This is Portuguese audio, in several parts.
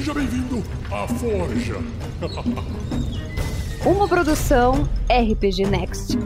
Seja bem-vindo à Forja. Uma produção RPG Next.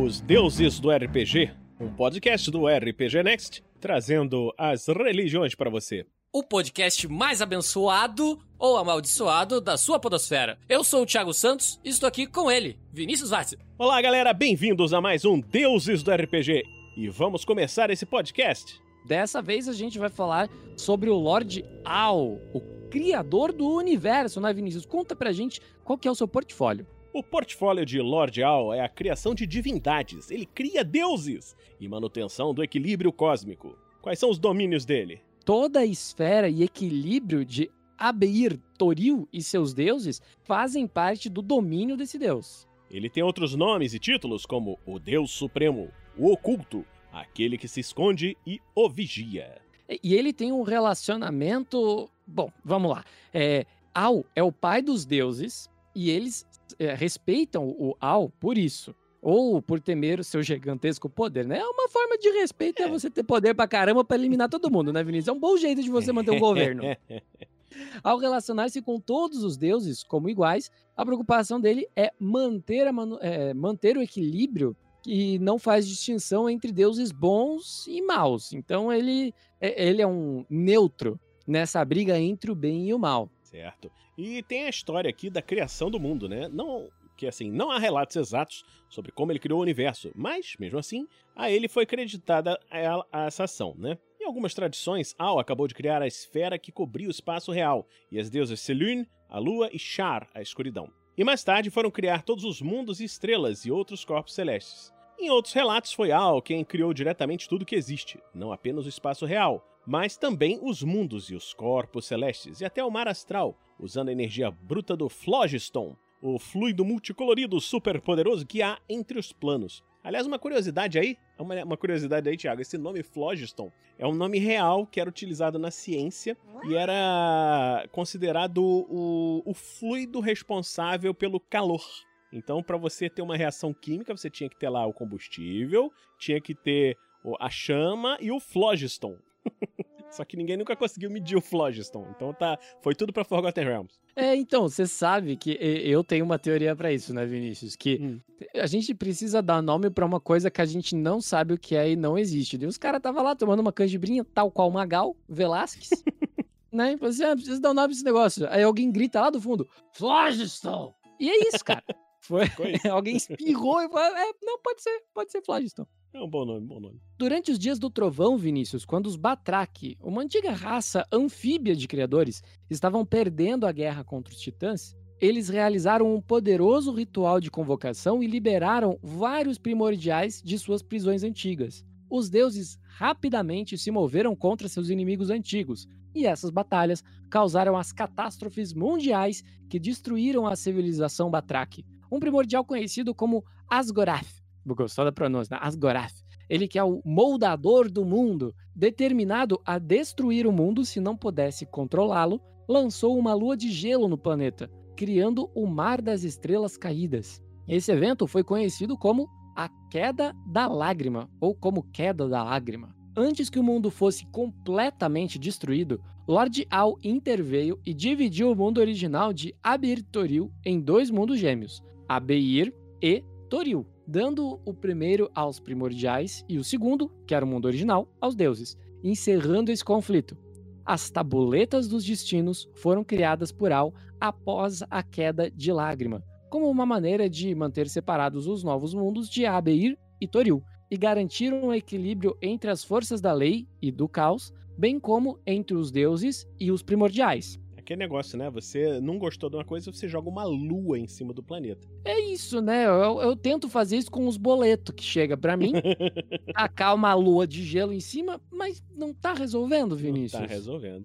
Os Deuses do RPG, um podcast do RPG Next, trazendo as religiões para você. o podcast mais abençoado ou amaldiçoado da sua podosfera. Eu sou o Thiago Santos e estou aqui com ele, Vinícius Vaz. Olá, galera, bem-vindos a mais um Deuses do RPG. E vamos começar esse podcast. Dessa vez a gente vai falar sobre o Lord Al, o criador do universo, né, Vinícius? Conta pra gente qual que é o seu portfólio. O portfólio de Lord Al é a criação de divindades. Ele cria deuses e manutenção do equilíbrio cósmico. Quais são os domínios dele? Toda a esfera e equilíbrio de Abeir, Toril e seus deuses fazem parte do domínio desse deus. Ele tem outros nomes e títulos como o Deus Supremo, o Oculto, aquele que se esconde e o vigia. E- ele tem um relacionamento. Bom, vamos lá. É, Al é o pai dos deuses e eles é, respeitam o Al por isso. Ou por temer o seu gigantesco poder, né? É uma forma de respeito é, É. você ter poder pra caramba pra eliminar todo mundo, né, Vinícius? É um bom jeito de você manter um governo. Ao relacionar-se com todos os deuses como iguais, a preocupação dele é manter, a é, manter o equilíbrio que não faz distinção entre deuses bons e maus. Então ele, é- ele é um neutro nessa briga entre o bem e o mal. Certo. E tem a história aqui da criação do mundo, né? Não que assim, não há relatos exatos sobre como ele criou o universo, mas mesmo assim, a ele foi creditada a, a essa ação, né? Em algumas tradições, Al acabou de criar a esfera que cobria o espaço real, e as deusas Selûne, a lua e Shar, a escuridão. E mais tarde foram criar todos os mundos e estrelas e outros corpos celestes. Em outros relatos, foi Al quem criou diretamente tudo que existe, não apenas o espaço real, mas também os mundos e os corpos celestes, e até o mar astral, usando a energia bruta do Phlogiston, o fluido multicolorido superpoderoso que há entre os planos. Aliás, uma curiosidade aí, uma, uma curiosidade aí, Thiago, esse nome Phlogiston é um nome real que era utilizado na ciência e era considerado o, o fluido responsável pelo calor. Então, para você ter uma reação química, você tinha que ter lá o combustível, tinha que ter a chama e o phlogiston. Só que ninguém nunca conseguiu medir o phlogiston. Então tá, foi tudo pra Forgotten Realms. É, então, você sabe que eu tenho uma teoria pra isso, né, Vinícius? Que Hum. a gente precisa dar nome pra uma coisa que a gente não sabe o que é e não existe. E os caras tava lá tomando uma canjibrinha, tal qual Magal, Velasquez, né? E falou assim, ah, precisa dar um nome pra esse negócio. Aí alguém grita lá do fundo, Phlogiston! E é isso, cara. Foi, alguém espirrou e falou, é, não, pode ser, pode ser Phlogiston. É um bom nome, bom nome. Durante os dias do trovão, Vinícius, quando os Batraque, uma antiga raça anfíbia de criadores, estavam perdendo a guerra contra os titãs, eles realizaram um poderoso ritual de convocação e liberaram vários primordiais de suas prisões antigas. Os deuses rapidamente se moveram contra seus inimigos antigos, e essas batalhas causaram as catástrofes mundiais que destruíram a civilização Batraque. Um primordial conhecido como Asgorath. Gostou da pronúncia, né? Asgorath. Ele que é o moldador do mundo, determinado a destruir o mundo se não pudesse controlá-lo, lançou uma lua de gelo no planeta, criando o Mar das Estrelas Caídas. Esse evento foi conhecido como a Queda da Lágrima, ou como Queda da Lágrima. Antes que o mundo fosse completamente destruído, Lord Al interveio e dividiu o mundo original de Abir Toril em dois mundos gêmeos, Abeir e Toril, dando o primeiro aos primordiais e o segundo, que era o mundo original, aos deuses, encerrando esse conflito. As tabuletas dos destinos foram criadas por Al após a queda de Lágrima, como uma maneira de manter separados os novos mundos de Abeir e Toril, e garantir um equilíbrio entre as forças da lei e do caos, bem como entre os deuses e os primordiais. Aquele negócio, né? Você não gostou de uma coisa, você joga uma lua em cima do planeta. É isso, né? Eu, eu tento fazer isso com os boletos que chega pra mim, tacar uma lua de gelo em cima, mas não tá resolvendo, Vinícius. Não tá resolvendo.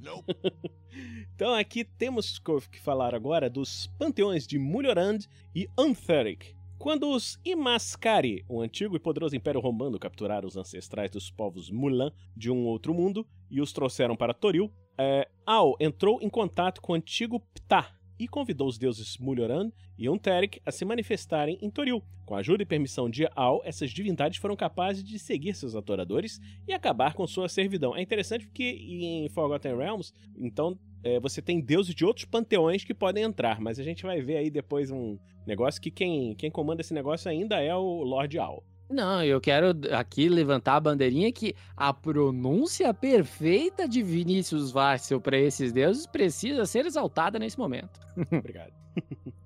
então aqui temos que falar agora dos panteões de Mulhorand e Antheric. Quando os Imascari, um antigo e poderoso império romano, capturaram os ancestrais dos povos Mulan de um outro mundo e os trouxeram para Toril, é, Ao entrou em contato com o antigo Ptah, e convidou os deuses Mulhoran e Unteric a se manifestarem em Toril. Com a ajuda e permissão de Al, essas divindades foram capazes de seguir seus adoradores e acabar com sua servidão. É interessante porque em Forgotten Realms, então, é, você tem deuses de outros panteões que podem entrar, mas a gente vai ver aí depois um negócio que quem, quem comanda esse negócio ainda é o Lord Al. Não, eu quero aqui levantar a bandeirinha que a pronúncia perfeita de Vinícius Vássel para esses deuses precisa ser exaltada nesse momento. Obrigado.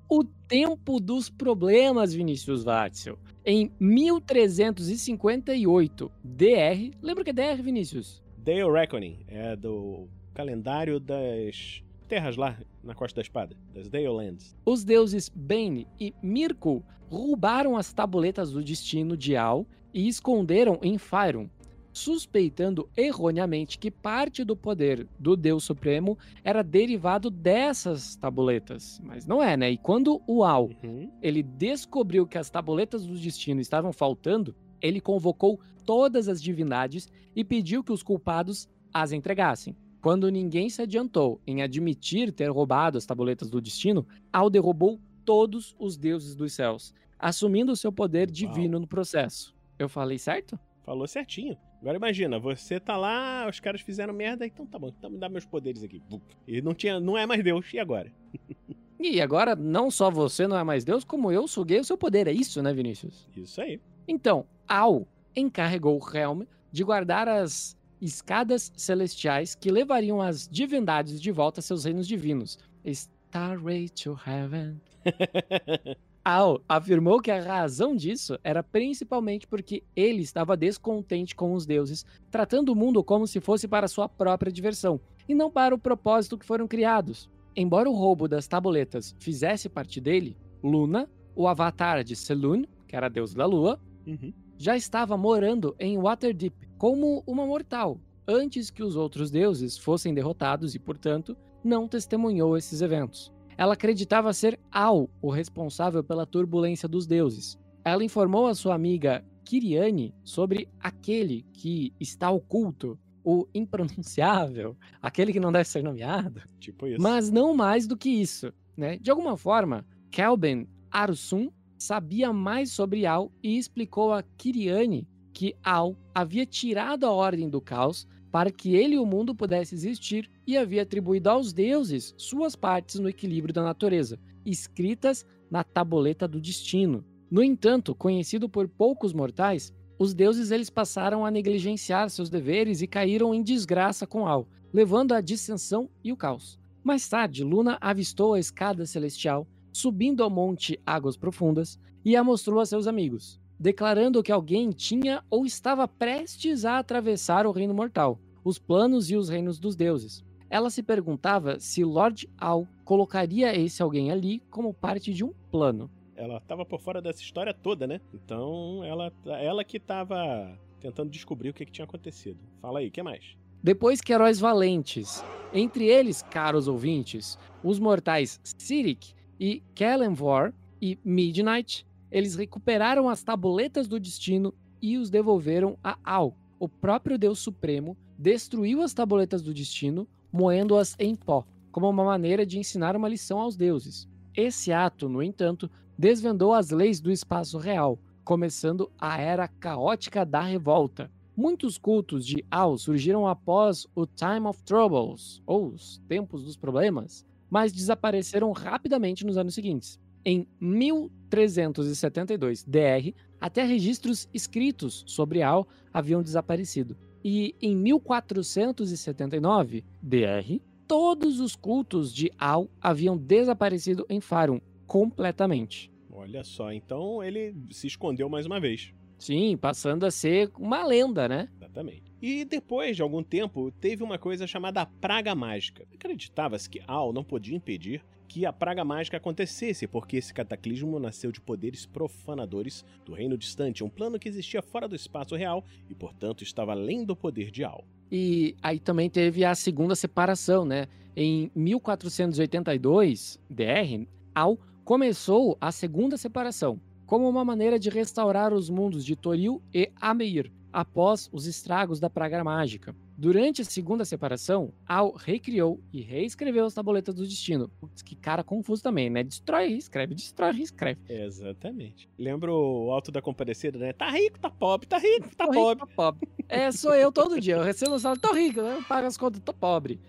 o tempo dos problemas, Vinícius Vássel. Em 1358, DR. Lembra que é DR, Vinícius? Day Reckoning é do calendário das terras lá na Costa da Espada, das Dalelands. Os deuses Bane e Mirko roubaram as tabuletas do destino de Al e esconderam em Fyron, suspeitando erroneamente que parte do poder do Deus Supremo era derivado dessas tabuletas. Mas não é, né? E quando o Al Uhum. ele descobriu que as tabuletas do destino estavam faltando, ele convocou todas as divindades e pediu que os culpados as entregassem. Quando ninguém se adiantou em admitir ter roubado as tabuletas do destino, Al derrubou todos os deuses dos céus, assumindo seu poder divino no processo. Eu falei certo? Falou certinho. Agora imagina, você tá lá, os caras fizeram merda, então tá bom, então me dá meus poderes aqui. E não tinha, não é mais Deus, e agora? E agora, não só você não é mais Deus, como eu suguei o seu poder. É isso, né, Vinícius? Isso aí. Então, Al encarregou Helm de guardar as escadas celestiais que levariam as divindades de volta a seus reinos divinos. Starway to Heaven. Al afirmou que a razão disso era principalmente porque ele estava descontente com os deuses, tratando o mundo como se fosse para sua própria diversão, e não para o propósito que foram criados. Embora o roubo das tabuletas fizesse parte dele, Luna, o avatar de Selûne, que era a deusa da lua, Uhum. já estava morando em Waterdeep como uma mortal, antes que os outros deuses fossem derrotados e, portanto, não testemunhou esses eventos. Ela acreditava ser Al o responsável pela turbulência dos deuses. Ela informou a sua amiga Kiriane sobre aquele que está oculto, o impronunciável, aquele que não deve ser nomeado, Tipo isso. mas não mais do que isso, né? De alguma forma, Kelben Arsum sabia mais sobre Al e explicou a Kiriane que Al havia tirado a ordem do caos para que ele e o mundo pudesse existir e havia atribuído aos deuses suas partes no equilíbrio da natureza, escritas na tabuleta do destino. No entanto, conhecido por poucos mortais, os deuses eles passaram a negligenciar seus deveres e caíram em desgraça com Al, levando à dissensão e o caos. Mais tarde, Luna avistou a escada celestial, subindo ao monte Águas Profundas, e a mostrou a seus amigos, declarando que alguém tinha ou estava prestes a atravessar o reino mortal, os planos e os reinos dos deuses. Ela se perguntava se Lord Al colocaria esse alguém ali como parte de um plano. Ela tava por fora dessa história toda, né? Então, ela, ela que tava tentando descobrir o que, que tinha acontecido. Fala aí, o que mais? Depois que heróis valentes, entre eles, caros ouvintes, os mortais Sirik e Kellenvor e Midnight, eles recuperaram as tabuletas do destino e os devolveram a Al. O próprio Deus Supremo destruiu as tabuletas do destino, moendo-as em pó, como uma maneira de ensinar uma lição aos deuses. Esse ato, no entanto, desvendou as leis do espaço real, começando a era caótica da revolta. Muitos cultos de Al surgiram após o Time of Troubles, ou os Tempos dos Problemas, mas desapareceram rapidamente nos anos seguintes. Em 1372 DR, até registros escritos sobre Al haviam desaparecido. E em 1479 DR, todos os cultos de Al haviam desaparecido em Farum completamente. Olha só, então ele se escondeu mais uma vez. Sim, passando a ser uma lenda, né? Exatamente. E depois de algum tempo, teve uma coisa chamada Praga Mágica. Acreditava-se que Al não podia impedir que a Praga Mágica acontecesse, porque esse cataclismo nasceu de poderes profanadores do Reino Distante, um plano que existia fora do espaço real e, portanto, estava além do poder de Al. E aí também teve a segunda separação, né? Em 1482, DR, Al começou a segunda separação, como uma maneira de restaurar os mundos de Toril e Ameir, após os estragos da praga mágica. Durante a segunda separação, Al recriou e reescreveu as tabuletas do destino. Putz, que cara confuso também, né? Destrói, reescreve, destrói, reescreve. Exatamente. Lembra o Alto da Compadecida, né? Tá rico, tá pobre, tá rico, tá Tô pobre. rico, tô pobre. É, sou eu todo dia. Eu recebo o salário, tô rico, né? eu pago as contas, tô pobre.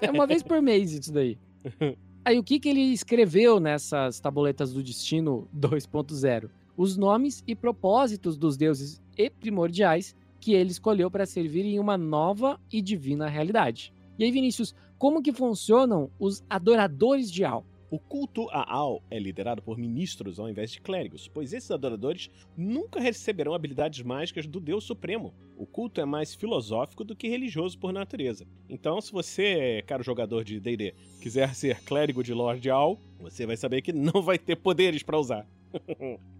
É uma vez por mês isso daí. Aí o que, que ele escreveu nessas tabuletas do destino 2.0? Os nomes e propósitos dos deuses e primordiais que ele escolheu para servir em uma nova e divina realidade. E aí, Vinícius, como que funcionam os adoradores de Al? O culto a Al é liderado por ministros ao invés de clérigos, pois esses adoradores nunca receberão habilidades mágicas do Deus Supremo. O culto é mais filosófico do que religioso por natureza. Então, se você, caro jogador de D&D, quiser ser clérigo de Lord Al, você vai saber que não vai ter poderes para usar.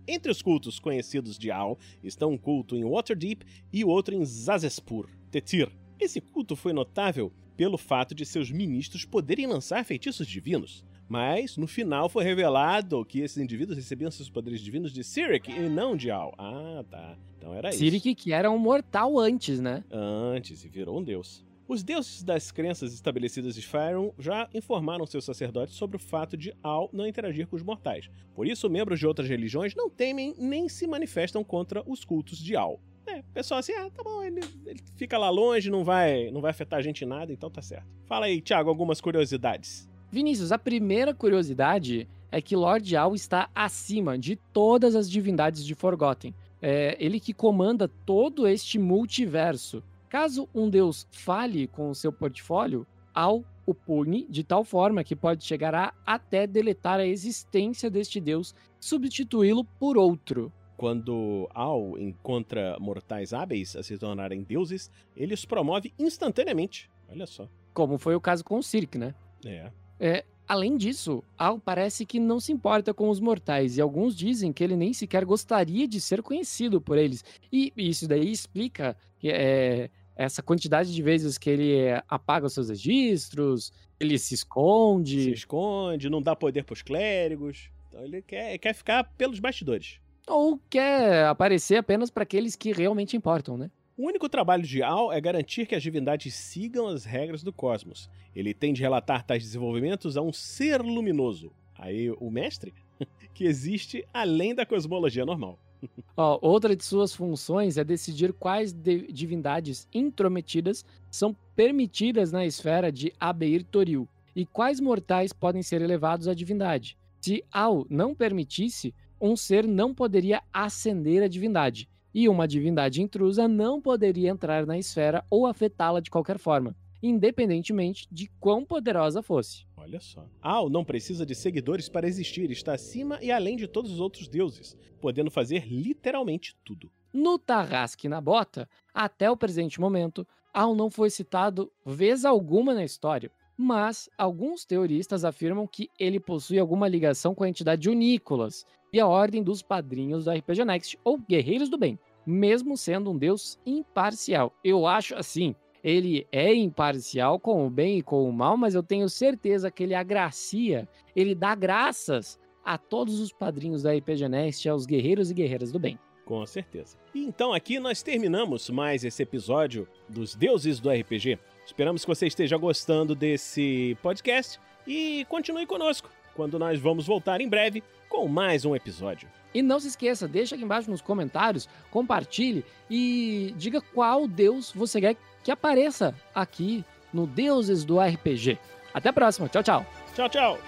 Entre os cultos conhecidos de Al estão um culto em Waterdeep e outro em Zazespur, Tetir. Esse culto foi notável pelo fato de seus ministros poderem lançar feitiços divinos. Mas, no final, foi revelado que esses indivíduos recebiam seus poderes divinos de Sirik e não de Al. Ah, tá. Então era isso. Sirik, que era um mortal antes, né? Antes, e virou um deus. Os deuses das crenças estabelecidas de Faerun já informaram seus sacerdotes sobre o fato de Al não interagir com os mortais. Por isso, membros de outras religiões não temem nem se manifestam contra os cultos de Al. É, o pessoal assim, ah, tá bom, ele, ele fica lá longe, não vai, não vai afetar a gente em nada, então tá certo. Fala aí, Thiago, algumas curiosidades. Vinícius, a primeira curiosidade é que Lord Al está acima de todas as divindades de Forgotten. É ele que comanda todo este multiverso. Caso um deus fale com o seu portfólio, Al o pune de tal forma que pode chegar a até deletar a existência deste deus, substituí-lo por outro. Quando Al encontra mortais hábeis a se tornarem deuses, ele os promove instantaneamente. Olha só. Como foi o caso com o Cirque, né? É. É, além disso, Al parece que não se importa com os mortais, e alguns dizem que ele nem sequer gostaria de ser conhecido por eles. E isso daí explica que, é, essa quantidade de vezes que ele é, apaga os seus registros, ele se esconde. Se esconde, não dá poder pros clérigos. Então ele quer, quer ficar pelos bastidores. Ou quer aparecer apenas para aqueles que realmente importam, né? O único trabalho de Al é garantir que as divindades sigam as regras do cosmos. Ele tem de relatar tais desenvolvimentos a um ser luminoso, aí o mestre, que existe além da cosmologia normal. Ó, outra de suas funções é decidir quais de- divindades intrometidas são permitidas na esfera de Abeir Toril e quais mortais podem ser elevados à divindade. Se Al não permitisse, um ser não poderia ascender à divindade, e uma divindade intrusa não poderia entrar na esfera ou afetá-la de qualquer forma, independentemente de quão poderosa fosse. Olha só. Al não precisa de seguidores para existir, está acima e além de todos os outros deuses, podendo fazer literalmente tudo. No Tarrasque na Bota, até o presente momento, Al não foi citado vez alguma na história, mas alguns teoristas afirmam que ele possui alguma ligação com a entidade Unícolas e a Ordem dos Padrinhos do RPG Next, ou Guerreiros do Bem, mesmo sendo um deus imparcial. Eu acho assim, ele é imparcial com o bem e com o mal, mas eu tenho certeza que ele agracia, ele dá graças a todos os padrinhos da RPG Next, aos guerreiros e guerreiras do bem. Com certeza. E então aqui nós terminamos mais esse episódio dos Deuses do RPG. Esperamos que você esteja gostando desse podcast e continue conosco quando nós vamos voltar em breve com mais um episódio. E não se esqueça, deixa aqui embaixo nos comentários, compartilhe e diga qual deus você quer que apareça aqui no Deuses do RPG. Até a próxima, tchau, tchau. Tchau, tchau!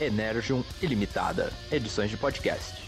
Energium Ilimitada, edições de podcast.